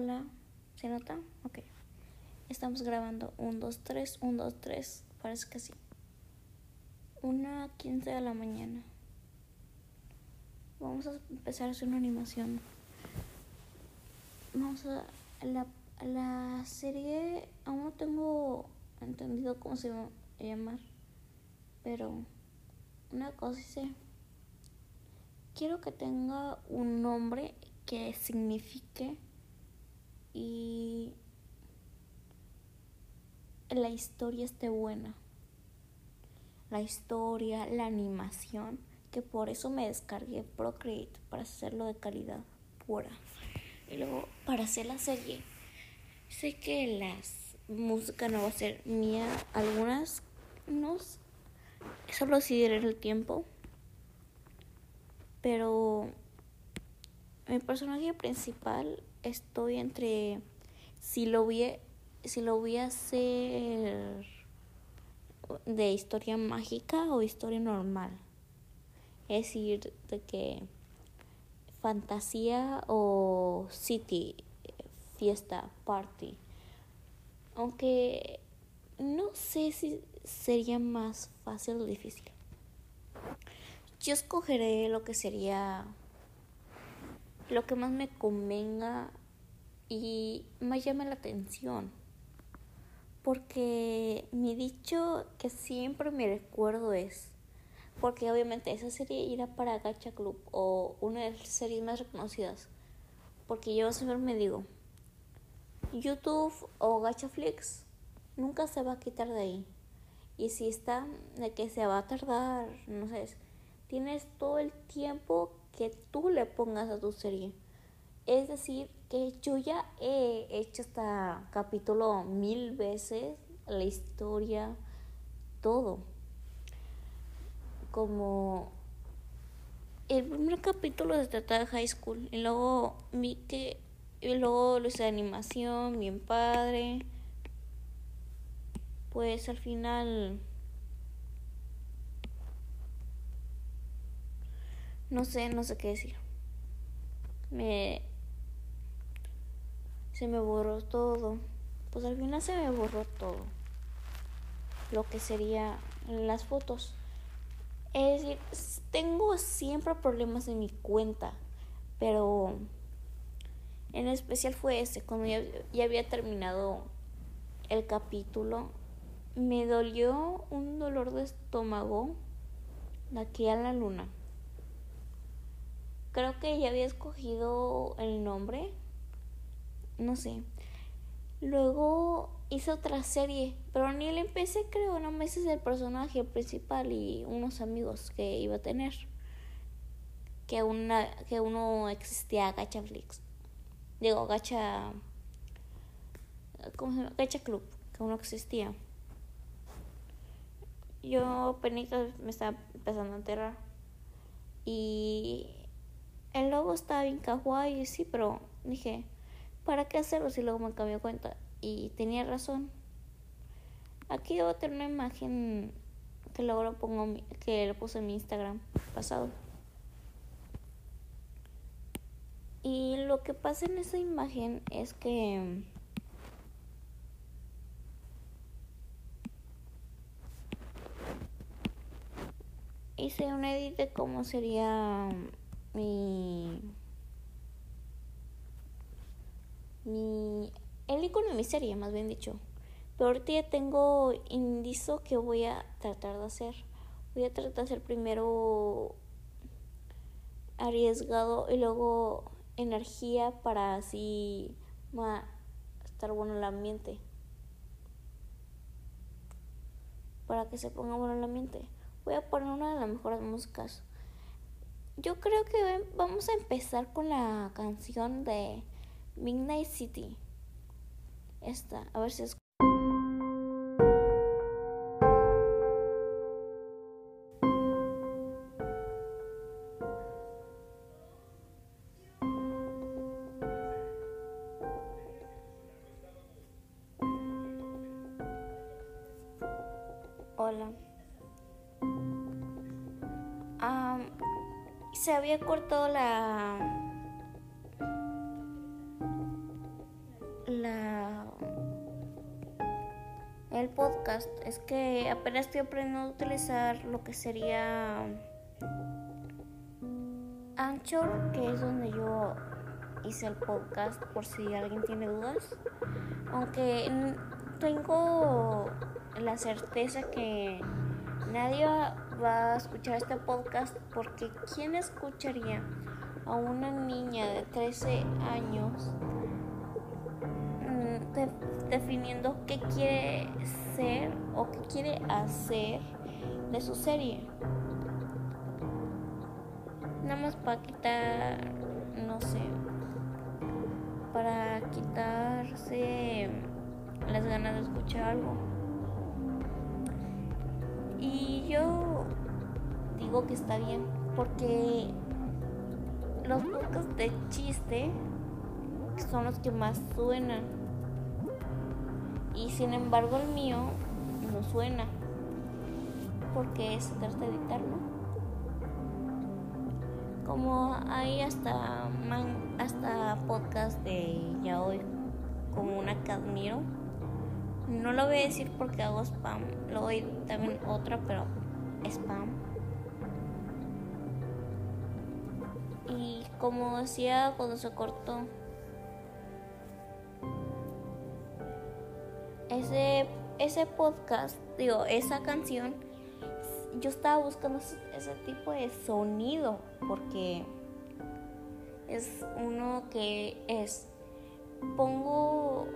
Hola, ¿se nota? Ok. Estamos grabando 1, 2, 3, 1, 2, 3. Parece que sí. Una 15 de la mañana. Vamos a empezar a hacer una animación. Vamos a. La, la serie. Aún no tengo entendido cómo se va a llamar. Pero. Una cosa sé. Quiero que tenga un nombre que signifique y la historia esté buena. La historia, la animación, que por eso me descargué Procreate para hacerlo de calidad pura. Y luego para hacer la serie, sé que la música no va a ser mía, algunas no, solo decidiré el tiempo, pero mi personaje principal estoy entre si lo voy si lo voy a hacer de historia mágica o historia normal. Es decir, de que fantasía o city, fiesta, party. Aunque no sé si sería más fácil o difícil. Yo escogeré lo que sería lo que más me convenga y me llame la atención. Porque mi dicho que siempre me recuerdo es, porque obviamente esa serie irá para Gacha Club o una de las series más reconocidas. Porque yo siempre me digo, YouTube o Gacha Flix nunca se va a quitar de ahí. Y si está de que se va a tardar, no sé, tienes todo el tiempo que tú le pongas a tu serie. Es decir, que yo ya he hecho este capítulo mil veces, la historia, todo. Como el primer capítulo se trata de high school y luego vi que y luego lo hice de animación, bien padre. Pues al final no sé, no sé qué decir. Me se me borró todo. Pues al final se me borró todo. Lo que sería las fotos. Es decir, tengo siempre problemas en mi cuenta, pero en especial fue ese, cuando ya, ya había terminado el capítulo, me dolió un dolor de estómago de aquí a la luna. Creo que ya había escogido el nombre no sé. Luego hice otra serie, pero ni la empecé, creo, no me hice el personaje principal y unos amigos que iba a tener. Que, una, que uno existía Gacha Flix. Digo, Gacha. ¿Cómo se llama? Gacha Club, que uno existía. Yo penitas me estaba empezando a enterrar. Y el logo estaba bien kawaii, sí, pero dije, ¿para qué hacerlo si luego me cambió cuenta? Y tenía razón. Aquí debo tener una imagen que luego pongo, que lo puse en mi Instagram pasado. Y lo que pasa en esa imagen es que hice un edit de cómo sería mi mi, el icono de mi más bien dicho. Pero ahorita ya tengo indicio que voy a tratar de hacer. Voy a tratar de hacer primero arriesgado y luego energía para así estar bueno el ambiente. Para que se ponga bueno el ambiente. Voy a poner una de las mejores músicas. Yo creo que vamos a empezar con la canción de Midnight City. Esta, a ver si es. se había cortado la la el podcast. Es que apenas estoy aprendiendo a utilizar lo que sería Anchor que es donde yo hice el podcast por si alguien tiene dudas. Aunque tengo la certeza que nadie va a escuchar este podcast porque ¿quién escucharía a una niña de 13 años mm, definiendo qué quiere ser o qué quiere hacer de su serie? Nada más para quitar, no sé, para quitarse las ganas de escuchar algo. Y yo digo que está bien, porque los podcasts de chiste son los que más suenan. Y sin embargo el mío no suena, porque se trata de editar, ¿no? como hay hasta hasta podcast de ya hoy como una que no lo voy a decir porque hago spam lo voy también otra pero spam como decía cuando se cortó ese ese podcast digo esa canción yo estaba buscando ese tipo de sonido porque es uno que es pongo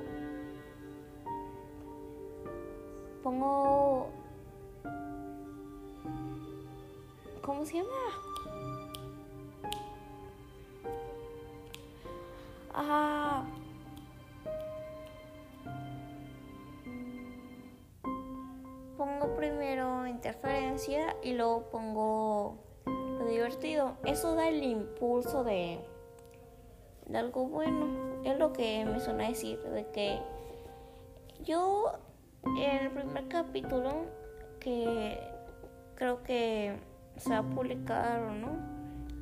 pongo ¿cómo se llama? Ah pongo primero interferencia y luego pongo lo divertido. Eso da el impulso de, de algo bueno. Es lo que me suena decir, de que yo en el primer capítulo que creo que se va a publicar o no,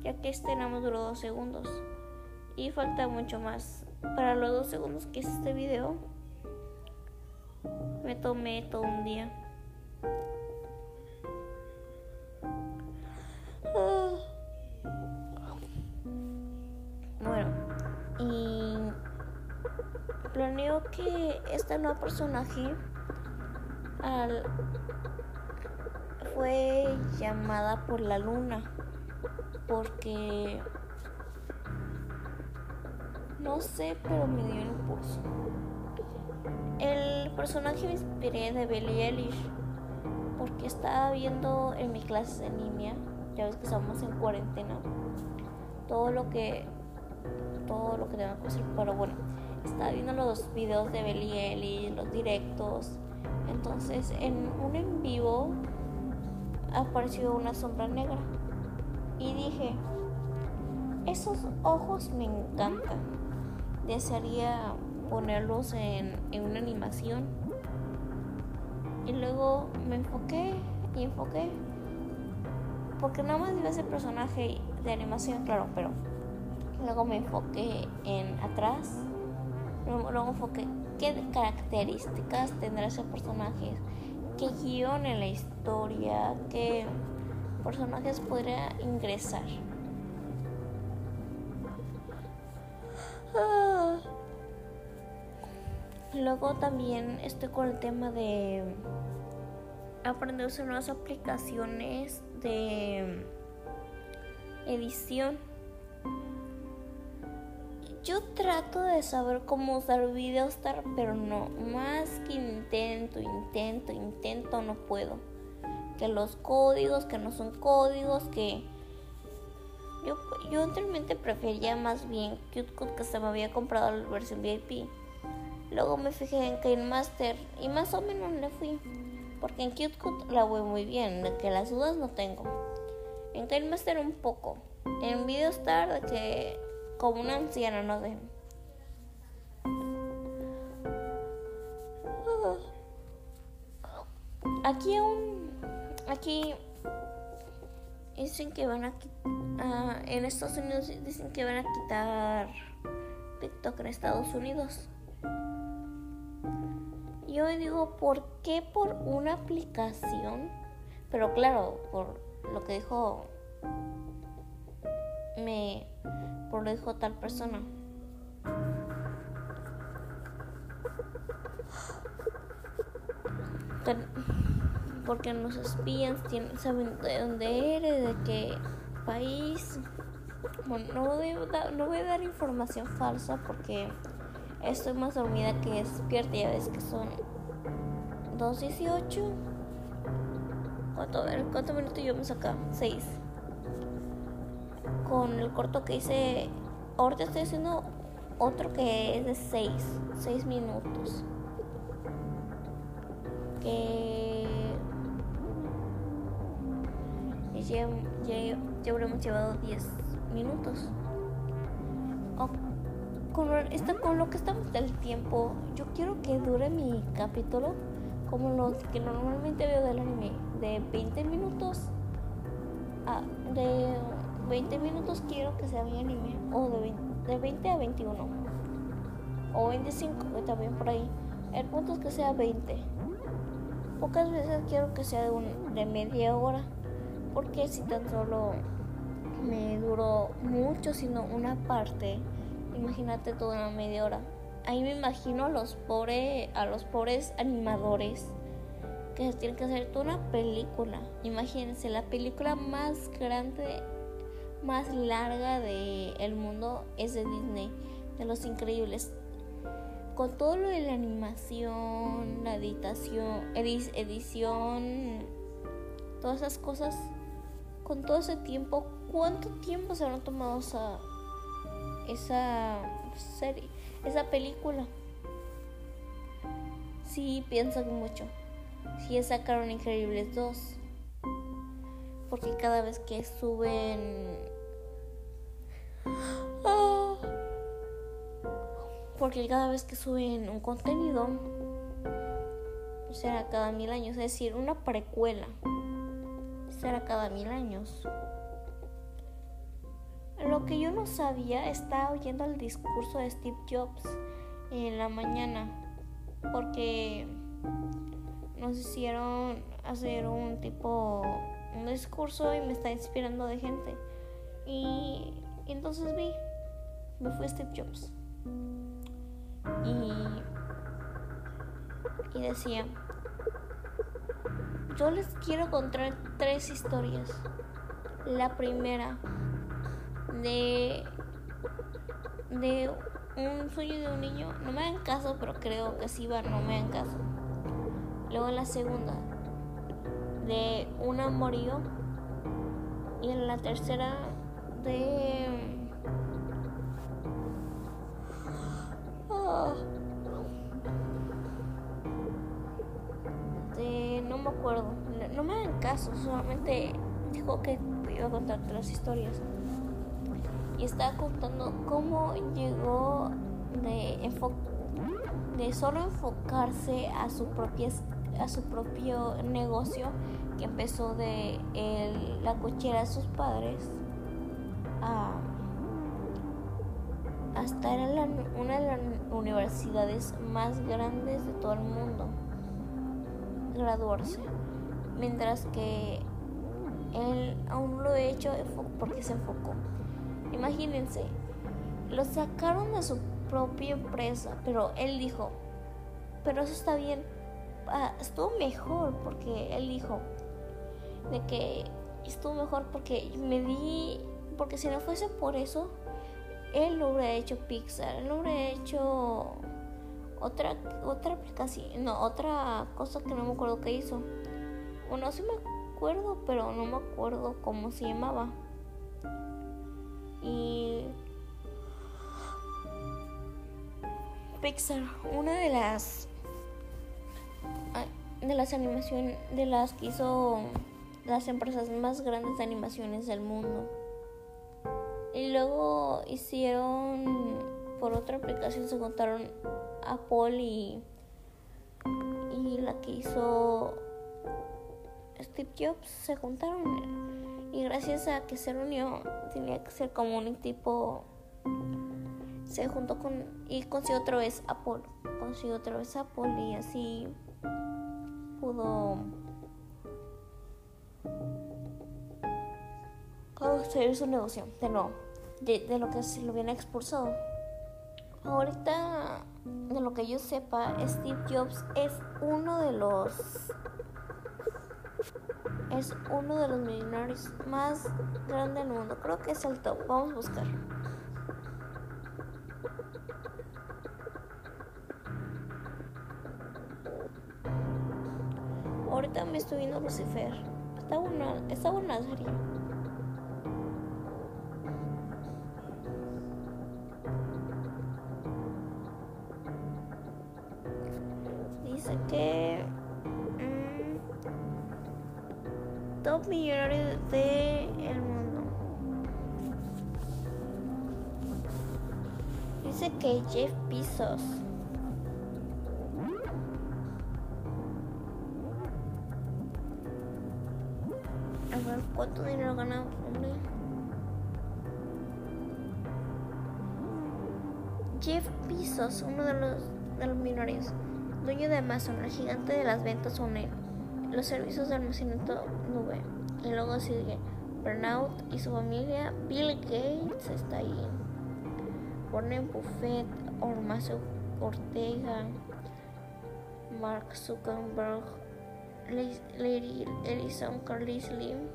ya que este nada más duró dos segundos y falta mucho más. Para los dos segundos que hice este video, me tomé todo un día. Bueno, y planeo que esta nueva personaje fue llamada por la luna porque no sé, pero me dio el impulso. El personaje me inspiré de Billie Eilish porque estaba viendo en mi clase de línea, ya ves que estamos en cuarentena, todo lo que todo lo que tengo que hacer, pero bueno, estaba viendo los videos de Belieli, los directos, entonces en un en vivo apareció una sombra negra y dije, esos ojos me encantan, desearía ponerlos en, en una animación y luego me enfoqué y enfoqué. Porque nada más iba ese personaje de animación, claro, pero luego me enfoqué en atrás. Luego, enfoqué qué características tendrá ese personaje, qué guion en la historia, qué personajes podría ingresar. Luego también estoy con el tema de aprender a usar nuevas aplicaciones de edición. Yo trato de saber cómo usar Videostar, pero no, más que intento, intento, intento, no puedo. Que los códigos, que no son códigos, que yo, yo anteriormente prefería más bien CuteCut que se me había comprado la versión VIP Luego me fijé en Kane Master y más o menos le fui. Porque en CuteCut la voy muy bien, de que las dudas no tengo. En Kane Master un poco. En Videostar de que como una anciana no sé. Aquí aún aquí dicen que van a uh, en Estados Unidos dicen que van a quitar TikTok en Estados Unidos. Yo digo, ¿por qué por una aplicación? Pero claro, por lo que dijo me por lo dijo tal persona. Porque nos espían, saben de dónde eres, de qué país. Bueno, no voy, a, no voy a dar información falsa porque estoy más dormida que despierta. Ya ves que son 2.18. ¿Cuánto, a ver, ¿cuántos minutos me saca? 6 con el corto que hice. Ahorita estoy haciendo otro que es de 6, 6 minutos. Que ya, ya, ya habremos llevado 10 minutos. Con, con lo que estamos del tiempo, yo quiero que dure mi capítulo como lo que normalmente veo del anime, de 20 minutos a, de 20 minutos quiero que sea mi anime. O de 20, a 21. O 25, que también por ahí. El punto es que sea 20. Pocas veces quiero que sea de, un, de media hora. Porque si tan solo me duró mucho, sino una parte, imagínate toda una media hora. Ahí me imagino a los pobres, a los pobres animadores que tienen que hacer toda una película. Imagínense, la película más grande más larga del el mundo es de Disney, de los increíbles. Con todo lo de la animación, la editación, edición, todas esas cosas, con todo ese tiempo, ¿cuánto tiempo se habrán tomado esa, esa serie, esa película? Sí, piensan mucho. Sí, sacaron Increíbles 2. Porque cada vez que suben porque cada vez que suben un contenido será cada mil años, es decir, una precuela será cada mil años. Lo que yo no sabía, estaba oyendo el discurso de Steve Jobs en la mañana, porque nos hicieron hacer un tipo, un discurso y me está inspirando de gente. Y, y entonces vi, me fue Steve Jobs. Y, decía, yo les quiero contar tres historias. La primera de, de un sueño de un niño, no me hagan caso, pero creo que sí va, no me hagan caso. Luego la segunda, de un amorío. Y en la tercera, de no me acuerdo. No me hagan caso, solamente dijo que iba a contarte las historias. Y estaba contando cómo llegó de, solo enfocarse a su, propia, a su propio negocio, que empezó de la cochera de sus padres, a era una de las universidades más grandes de todo el mundo graduarse, mientras que él aún lo ha hecho porque se enfocó. Imagínense, lo sacaron de su propia empresa, pero él dijo, pero eso está bien, ah, estuvo mejor porque él dijo de que estuvo mejor porque me di, porque si no fuese por eso, él lo hubiera hecho Pixar, él hubiera hecho otra otra aplicación, no, otra cosa que no me acuerdo que hizo. Bueno, sí me acuerdo, pero no me acuerdo cómo se llamaba. Y Pixar, una de las de las animaciones de las que hizo las empresas más grandes de animaciones del mundo. Y luego hicieron por otra aplicación se contaron Apple y, y la que hizo Steve Jobs se juntaron y gracias a que se reunió tenía que ser como un tipo se juntó con y consiguió otra vez Apple. Consiguió otra vez Apple y así pudo construir su negocio de nuevo, de, de lo que se lo viene expulsado. Ahorita, de lo que yo sepa, Steve Jobs es uno de los es uno de los millonarios más grandes del mundo. Creo que es el top. Vamos a buscar. Ahorita me estoy viendo Lucifer. Está buena, está serie. Cuánto dinero gana, hombre. Jeff Bezos, uno de los, de los dueño de Amazon, el gigante de las ventas online, los servicios de almacenamiento nube. Y luego sigue Burnout y su familia. Bill Gates está ahí. Warren Buffett, Ormazo Ortega, Mark Zuckerberg, Lady Ellison, Carly Slim,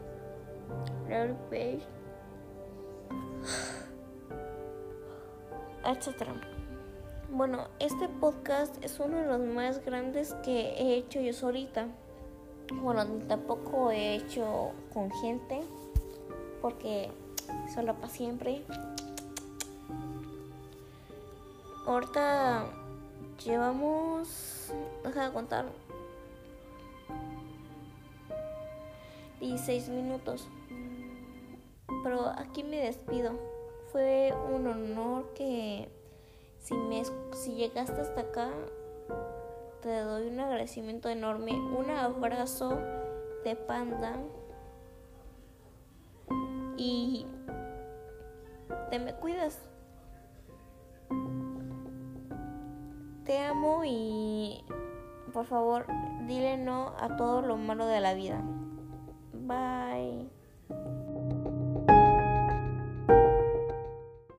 Larry Page, etc. Bueno, este podcast es uno de los más grandes que he hecho yo solita. Bueno, tampoco he hecho con gente porque solo para siempre. Ahorita llevamos, deja de contar, 16 minutos. Pero aquí me despido. Fue un honor que si, me, si llegaste hasta acá, te doy un agradecimiento enorme. Un abrazo de panda. Y te me cuidas. Te amo y por favor dile no a todo lo malo de la vida. Bye.